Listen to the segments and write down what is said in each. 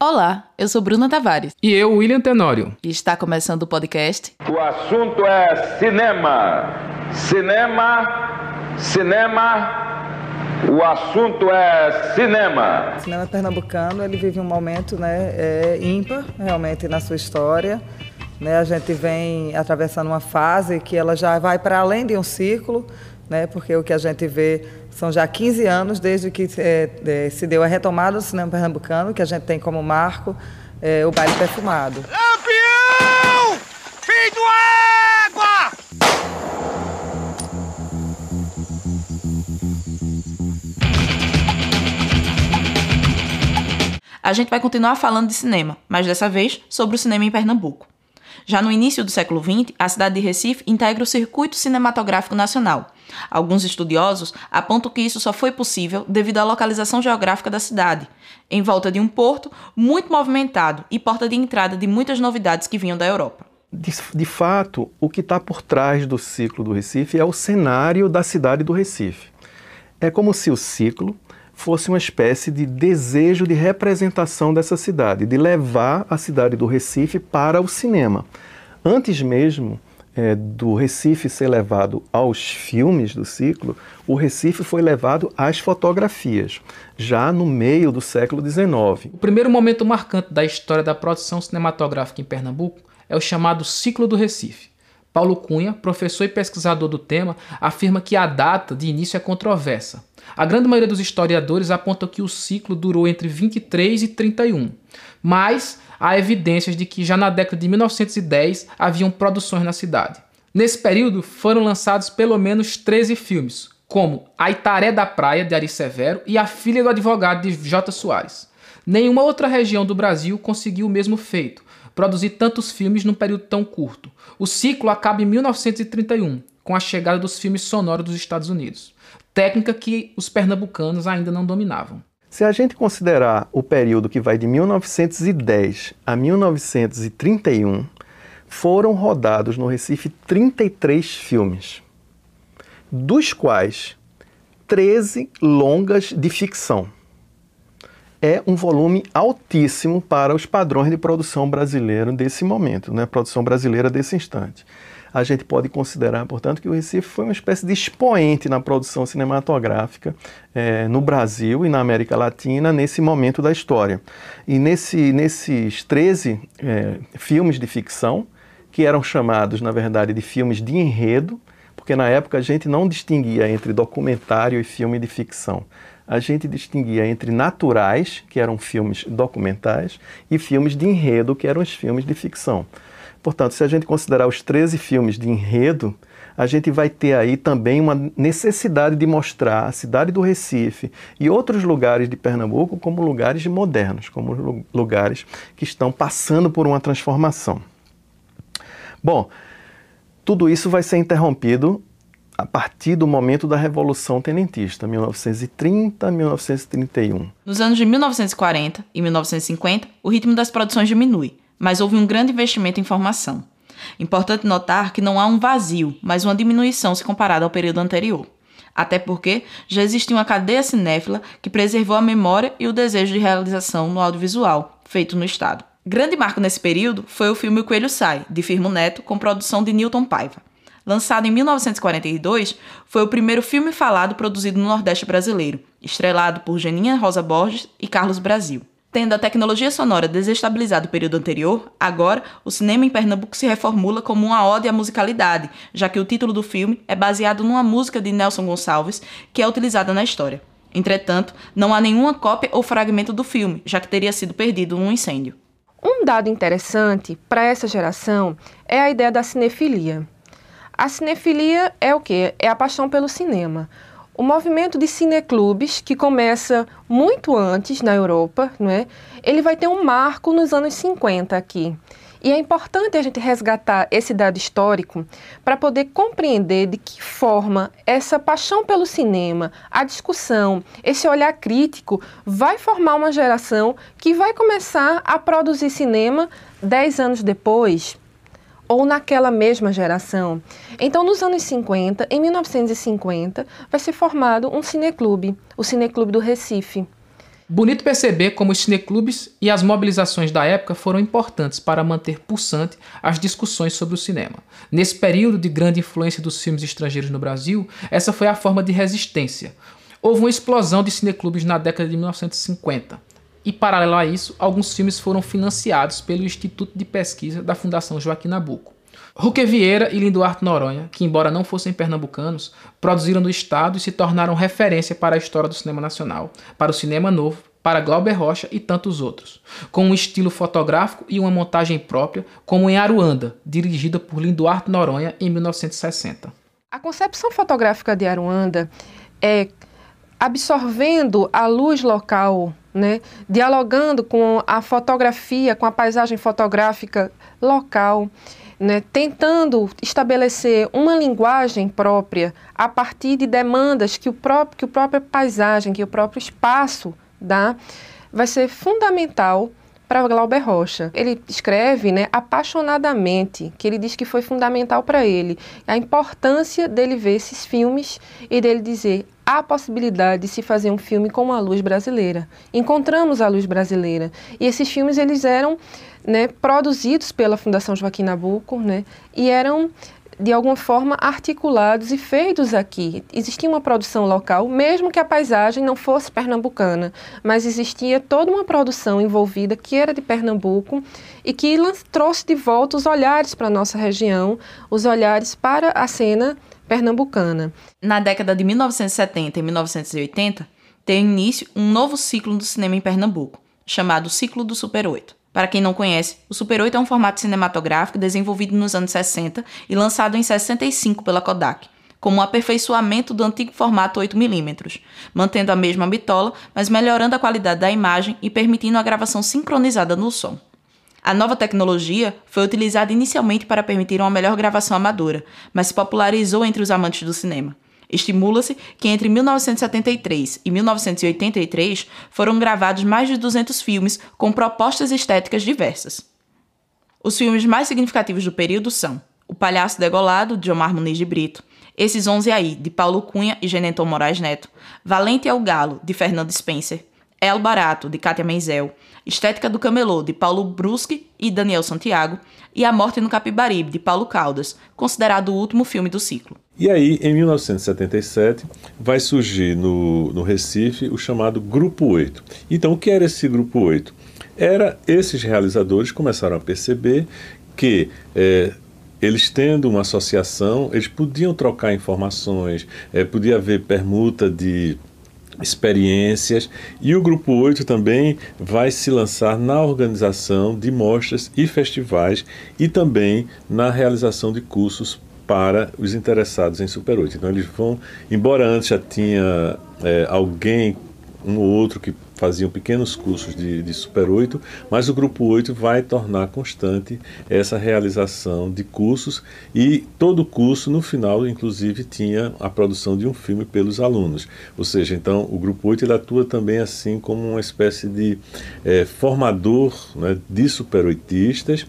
Olá, eu sou Bruna Tavares. E eu, William Tenório. E está começando o podcast. O assunto é cinema. Cinema, cinema. O assunto é cinema. O cinema pernambucano ele vive um momento né, é, ímpar realmente na sua história. Né, a gente vem atravessando uma fase que ela já vai para além de um ciclo, né, porque o que a gente vê são já 15 anos desde que é, é, se deu a retomada do cinema pernambucano, que a gente tem como marco é, o baile perfumado. Lampião! Feito água! A gente vai continuar falando de cinema, mas dessa vez sobre o cinema em Pernambuco. Já no início do século XX, a cidade de Recife integra o circuito cinematográfico nacional. Alguns estudiosos apontam que isso só foi possível devido à localização geográfica da cidade, em volta de um porto muito movimentado e porta de entrada de muitas novidades que vinham da Europa. De, de fato, o que está por trás do ciclo do Recife é o cenário da cidade do Recife. É como se o ciclo fosse uma espécie de desejo de representação dessa cidade, de levar a cidade do Recife para o cinema. Antes mesmo é, do Recife ser levado aos filmes do ciclo, o Recife foi levado às fotografias, já no meio do século XIX. O primeiro momento marcante da história da produção cinematográfica em Pernambuco é o chamado Ciclo do Recife. Paulo Cunha, professor e pesquisador do tema, afirma que a data de início é controversa. A grande maioria dos historiadores aponta que o ciclo durou entre 23 e 31, mas há evidências de que já na década de 1910 haviam produções na cidade. Nesse período foram lançados pelo menos 13 filmes, como A Itaré da Praia, de Ari Severo, e A Filha do Advogado, de J. Soares. Nenhuma outra região do Brasil conseguiu o mesmo feito, produzir tantos filmes num período tão curto. O ciclo acaba em 1931, com a chegada dos filmes sonoros dos Estados Unidos, técnica que os pernambucanos ainda não dominavam. Se a gente considerar o período que vai de 1910 a 1931, foram rodados no Recife 33 filmes, dos quais 13 longas de ficção é um volume altíssimo para os padrões de produção brasileiro desse momento, né? produção brasileira desse instante. A gente pode considerar, portanto, que o Recife foi uma espécie de expoente na produção cinematográfica é, no Brasil e na América Latina nesse momento da história. E nesse, nesses 13 é, filmes de ficção, que eram chamados, na verdade, de filmes de enredo, porque na época a gente não distinguia entre documentário e filme de ficção a gente distinguia entre naturais, que eram filmes documentais, e filmes de enredo, que eram os filmes de ficção. Portanto, se a gente considerar os 13 filmes de enredo, a gente vai ter aí também uma necessidade de mostrar a cidade do Recife e outros lugares de Pernambuco como lugares modernos, como lugares que estão passando por uma transformação. Bom, tudo isso vai ser interrompido a partir do momento da Revolução Tenentista, 1930 1931. Nos anos de 1940 e 1950, o ritmo das produções diminui, mas houve um grande investimento em formação. Importante notar que não há um vazio, mas uma diminuição se comparado ao período anterior. Até porque já existe uma cadeia cinéfila que preservou a memória e o desejo de realização no audiovisual, feito no Estado. Grande marco nesse período foi o filme O Coelho Sai, de Firmo Neto, com produção de Newton Paiva lançado em 1942, foi o primeiro filme falado produzido no Nordeste brasileiro, estrelado por Geninha Rosa Borges e Carlos Brasil. Tendo a tecnologia sonora desestabilizado o período anterior, agora o cinema em Pernambuco se reformula como uma ode à musicalidade, já que o título do filme é baseado numa música de Nelson Gonçalves que é utilizada na história. Entretanto, não há nenhuma cópia ou fragmento do filme, já que teria sido perdido num incêndio. Um dado interessante para essa geração é a ideia da cinefilia. A cinefilia é o quê? É a paixão pelo cinema. O movimento de cineclubes, que começa muito antes na Europa, não é? ele vai ter um marco nos anos 50 aqui. E é importante a gente resgatar esse dado histórico para poder compreender de que forma essa paixão pelo cinema, a discussão, esse olhar crítico vai formar uma geração que vai começar a produzir cinema dez anos depois, ou naquela mesma geração. Então, nos anos 50, em 1950, vai ser formado um cineclube, o Cineclube do Recife. Bonito perceber como os cineclubes e as mobilizações da época foram importantes para manter pulsante as discussões sobre o cinema. Nesse período de grande influência dos filmes estrangeiros no Brasil, essa foi a forma de resistência. Houve uma explosão de cineclubes na década de 1950. E, paralelo a isso, alguns filmes foram financiados pelo Instituto de Pesquisa da Fundação Joaquim Nabuco. Ruque Vieira e Linduarte Noronha, que embora não fossem pernambucanos, produziram no estado e se tornaram referência para a história do cinema nacional, para o cinema novo, para Glauber Rocha e tantos outros, com um estilo fotográfico e uma montagem própria, como em Aruanda, dirigida por Linduarte Noronha em 1960. A concepção fotográfica de Aruanda é absorvendo a luz local, né, dialogando com a fotografia, com a paisagem fotográfica local né, tentando estabelecer uma linguagem própria a partir de demandas que o próprio que o própria paisagem, que o próprio espaço dá, vai ser fundamental para Glauber Rocha. Ele escreve né, apaixonadamente, que ele diz que foi fundamental para ele, a importância dele ver esses filmes e dele dizer há possibilidade de se fazer um filme com a luz brasileira. Encontramos a luz brasileira. E esses filmes eles eram né, produzidos pela Fundação Joaquim Nabuco, né, e eram de alguma forma articulados e feitos aqui. Existia uma produção local, mesmo que a paisagem não fosse pernambucana, mas existia toda uma produção envolvida que era de Pernambuco e que trouxe de volta os olhares para a nossa região, os olhares para a cena pernambucana. Na década de 1970 e 1980, tem início um novo ciclo do cinema em Pernambuco, chamado Ciclo do Super 8. Para quem não conhece, o Super 8 é um formato cinematográfico desenvolvido nos anos 60 e lançado em 65 pela Kodak, como um aperfeiçoamento do antigo formato 8mm, mantendo a mesma bitola, mas melhorando a qualidade da imagem e permitindo a gravação sincronizada no som. A nova tecnologia foi utilizada inicialmente para permitir uma melhor gravação amadora, mas se popularizou entre os amantes do cinema. Estimula-se que entre 1973 e 1983 foram gravados mais de 200 filmes com propostas estéticas diversas. Os filmes mais significativos do período são O Palhaço Degolado, de Omar Muniz de Brito, Esses Onze Aí, de Paulo Cunha e Geneton Moraes Neto, Valente é o Galo, de Fernando Spencer, El Barato, de Kátia Menzel, Estética do Camelô, de Paulo Bruschi e Daniel Santiago, e A Morte no Capibaribe, de Paulo Caldas, considerado o último filme do ciclo. E aí, em 1977, vai surgir no, no Recife o chamado Grupo 8. Então, o que era esse Grupo 8? Era esses realizadores começaram a perceber que é, eles tendo uma associação, eles podiam trocar informações, é, podia haver permuta de experiências e o grupo 8 também vai se lançar na organização de mostras e festivais e também na realização de cursos para os interessados em Super 8. Então eles vão, embora antes já tinha é, alguém, um ou outro que faziam pequenos cursos de, de, Super 8, mas o Grupo 8 vai tornar constante essa realização de cursos e todo curso, no final, inclusive, tinha a produção de um filme pelos alunos. Ou seja, então o Grupo 8 ele atua também assim como uma espécie de é, formador né, de super oitistas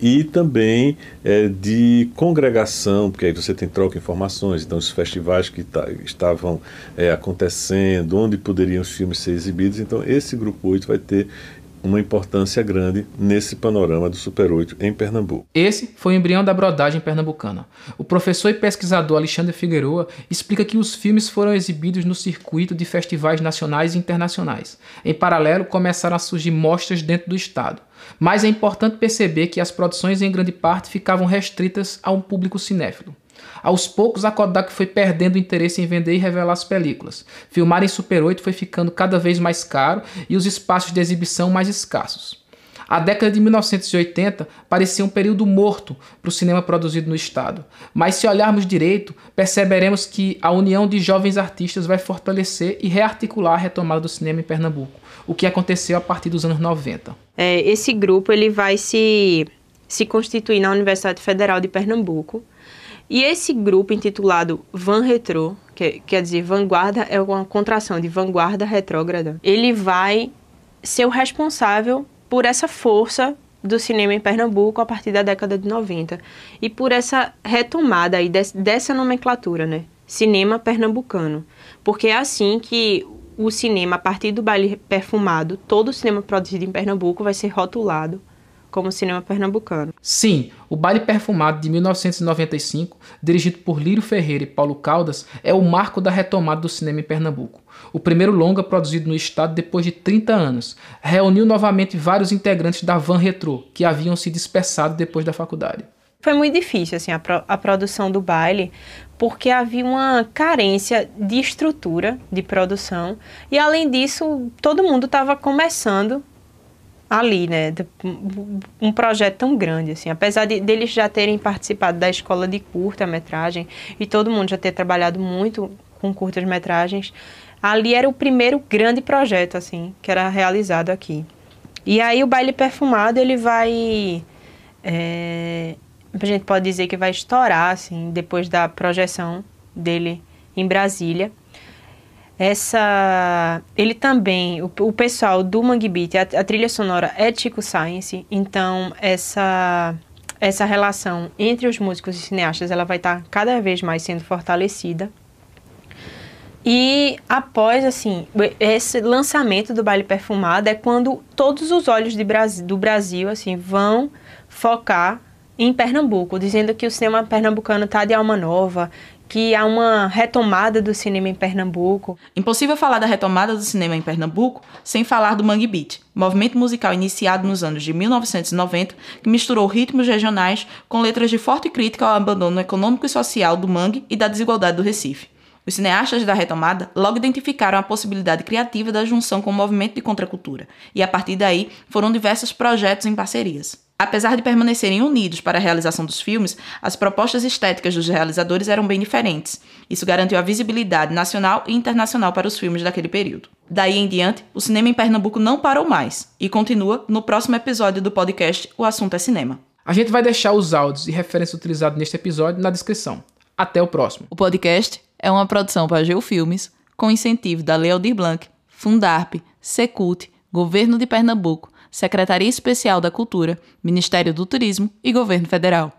e também é, de congregação, porque aí você tem troca de informações, então os festivais que tá, estavam é, acontecendo, onde poderiam os filmes ser exibidos, então esse grupo 8 vai ter uma importância grande nesse panorama do Super 8 em Pernambuco. Esse foi o embrião da brodagem pernambucana. O professor e pesquisador Alexandre Figueroa explica que os filmes foram exibidos no circuito de festivais nacionais e internacionais. Em paralelo, começaram a surgir mostras dentro do estado. Mas é importante perceber que as produções em grande parte ficavam restritas a um público cinéfilo. Aos poucos, a Kodak foi perdendo interesse em vender e revelar as películas. Filmar em Super 8 foi ficando cada vez mais caro e os espaços de exibição mais escassos. A década de 1980 parecia um período morto para o cinema produzido no estado, mas se olharmos direito, perceberemos que a união de jovens artistas vai fortalecer e rearticular a retomada do cinema em Pernambuco, o que aconteceu a partir dos anos 90. É, esse grupo ele vai se, se constituir na Universidade Federal de Pernambuco, e esse grupo intitulado Van Retro, que quer dizer vanguarda, é uma contração de vanguarda retrógrada, ele vai ser o responsável por essa força do cinema em Pernambuco a partir da década de 90 e por essa retomada aí dessa nomenclatura, né? Cinema pernambucano. Porque é assim que o cinema, a partir do baile perfumado, todo o cinema produzido em Pernambuco vai ser rotulado como cinema pernambucano. Sim, o Baile Perfumado de 1995, dirigido por Lírio Ferreira e Paulo Caldas, é o marco da retomada do cinema em Pernambuco. O primeiro longa produzido no estado depois de 30 anos. Reuniu novamente vários integrantes da Van Retro, que haviam se dispersado depois da faculdade. Foi muito difícil assim, a, pro, a produção do baile, porque havia uma carência de estrutura de produção e além disso todo mundo estava começando ali, né, um projeto tão grande, assim, apesar de deles já terem participado da escola de curta-metragem e todo mundo já ter trabalhado muito com curtas-metragens, ali era o primeiro grande projeto, assim, que era realizado aqui. E aí o baile perfumado, ele vai, é, a gente pode dizer que vai estourar, assim, depois da projeção dele em Brasília essa ele também o, o pessoal do Mangue Beat a, a, trilha sonora é Chico Science então essa essa relação entre os músicos e cineastas ela vai estar tá cada vez mais sendo fortalecida. E após assim esse lançamento do baile perfumado é quando todos os olhos do Brasil assim vão focar em Pernambuco, dizendo que o cinema pernambucano está de alma nova, que há uma retomada do cinema em Pernambuco. Impossível falar da retomada do cinema em Pernambuco sem falar do Mangue Beat, movimento musical iniciado nos anos de 1990 que misturou ritmos regionais com letras de forte crítica ao abandono econômico e social do mangue e da desigualdade do Recife. Os cineastas da retomada logo identificaram a possibilidade criativa da junção com o movimento de contracultura, e a partir daí foram diversos projetos em parcerias. Apesar de permanecerem unidos para a realização dos filmes, as propostas estéticas dos realizadores eram bem diferentes. Isso garantiu a visibilidade nacional e internacional para os filmes daquele período. Daí em diante, o cinema em Pernambuco não parou mais e continua no próximo episódio do podcast O Assunto é Cinema. A gente vai deixar os áudios e referências utilizados neste episódio na descrição. Até o próximo. O podcast é uma produção para Geofilmes com incentivo da Lei Aldir Blanc, Fundarp, Secult, Governo de Pernambuco, Secretaria Especial da Cultura, Ministério do Turismo e Governo Federal.